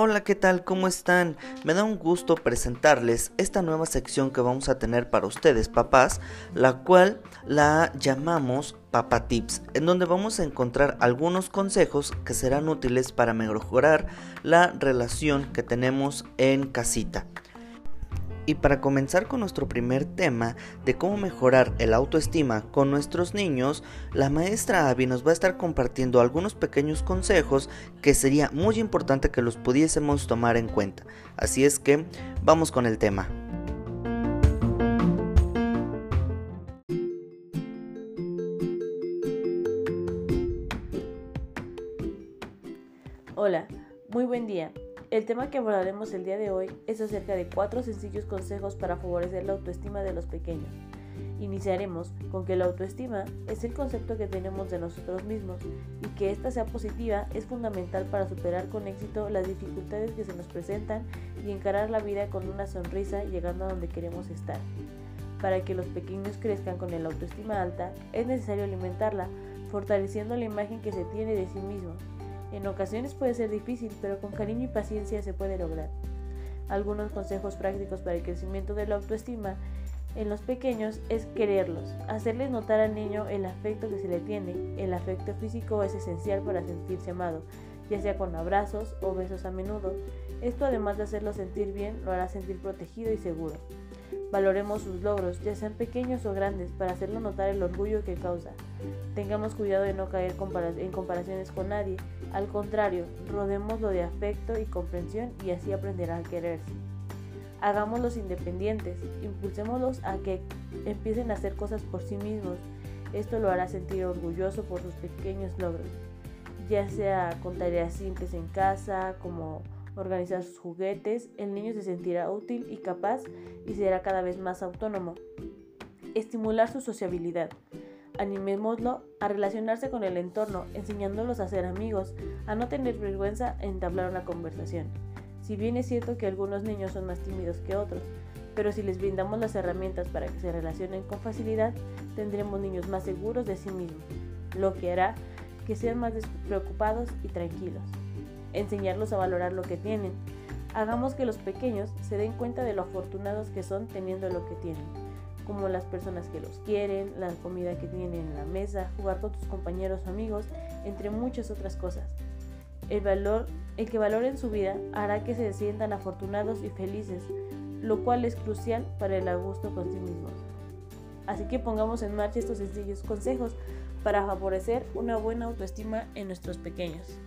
Hola, ¿qué tal? ¿Cómo están? Me da un gusto presentarles esta nueva sección que vamos a tener para ustedes, papás, la cual la llamamos Papa Tips, en donde vamos a encontrar algunos consejos que serán útiles para mejorar la relación que tenemos en casita. Y para comenzar con nuestro primer tema de cómo mejorar el autoestima con nuestros niños, la maestra Abby nos va a estar compartiendo algunos pequeños consejos que sería muy importante que los pudiésemos tomar en cuenta. Así es que vamos con el tema. Hola, muy buen día. El tema que abordaremos el día de hoy es acerca de cuatro sencillos consejos para favorecer la autoestima de los pequeños. Iniciaremos con que la autoestima es el concepto que tenemos de nosotros mismos y que ésta sea positiva es fundamental para superar con éxito las dificultades que se nos presentan y encarar la vida con una sonrisa llegando a donde queremos estar. Para que los pequeños crezcan con el autoestima alta es necesario alimentarla, fortaleciendo la imagen que se tiene de sí mismos en ocasiones puede ser difícil, pero con cariño y paciencia se puede lograr. Algunos consejos prácticos para el crecimiento de la autoestima en los pequeños es quererlos, hacerles notar al niño el afecto que se le tiene. El afecto físico es esencial para sentirse amado, ya sea con abrazos o besos a menudo. Esto además de hacerlo sentir bien, lo hará sentir protegido y seguro. Valoremos sus logros, ya sean pequeños o grandes, para hacerlo notar el orgullo que causa. Tengamos cuidado de no caer en comparaciones con nadie. Al contrario, rodémoslo de afecto y comprensión y así aprenderá a quererse. Hagámoslos independientes, impulsémoslos a que empiecen a hacer cosas por sí mismos. Esto lo hará sentir orgulloso por sus pequeños logros, ya sea con tareas simples en casa, como organizar sus juguetes, el niño se sentirá útil y capaz y será cada vez más autónomo. Estimular su sociabilidad. Animémoslo a relacionarse con el entorno, enseñándolos a ser amigos, a no tener vergüenza en entablar una conversación. Si bien es cierto que algunos niños son más tímidos que otros, pero si les brindamos las herramientas para que se relacionen con facilidad, tendremos niños más seguros de sí mismos, lo que hará que sean más despreocupados y tranquilos enseñarlos a valorar lo que tienen. Hagamos que los pequeños se den cuenta de lo afortunados que son teniendo lo que tienen, como las personas que los quieren, la comida que tienen en la mesa, jugar con tus compañeros o amigos, entre muchas otras cosas. El valor, el que valoren su vida hará que se sientan afortunados y felices, lo cual es crucial para el gusto con sí mismos. Así que pongamos en marcha estos sencillos consejos para favorecer una buena autoestima en nuestros pequeños.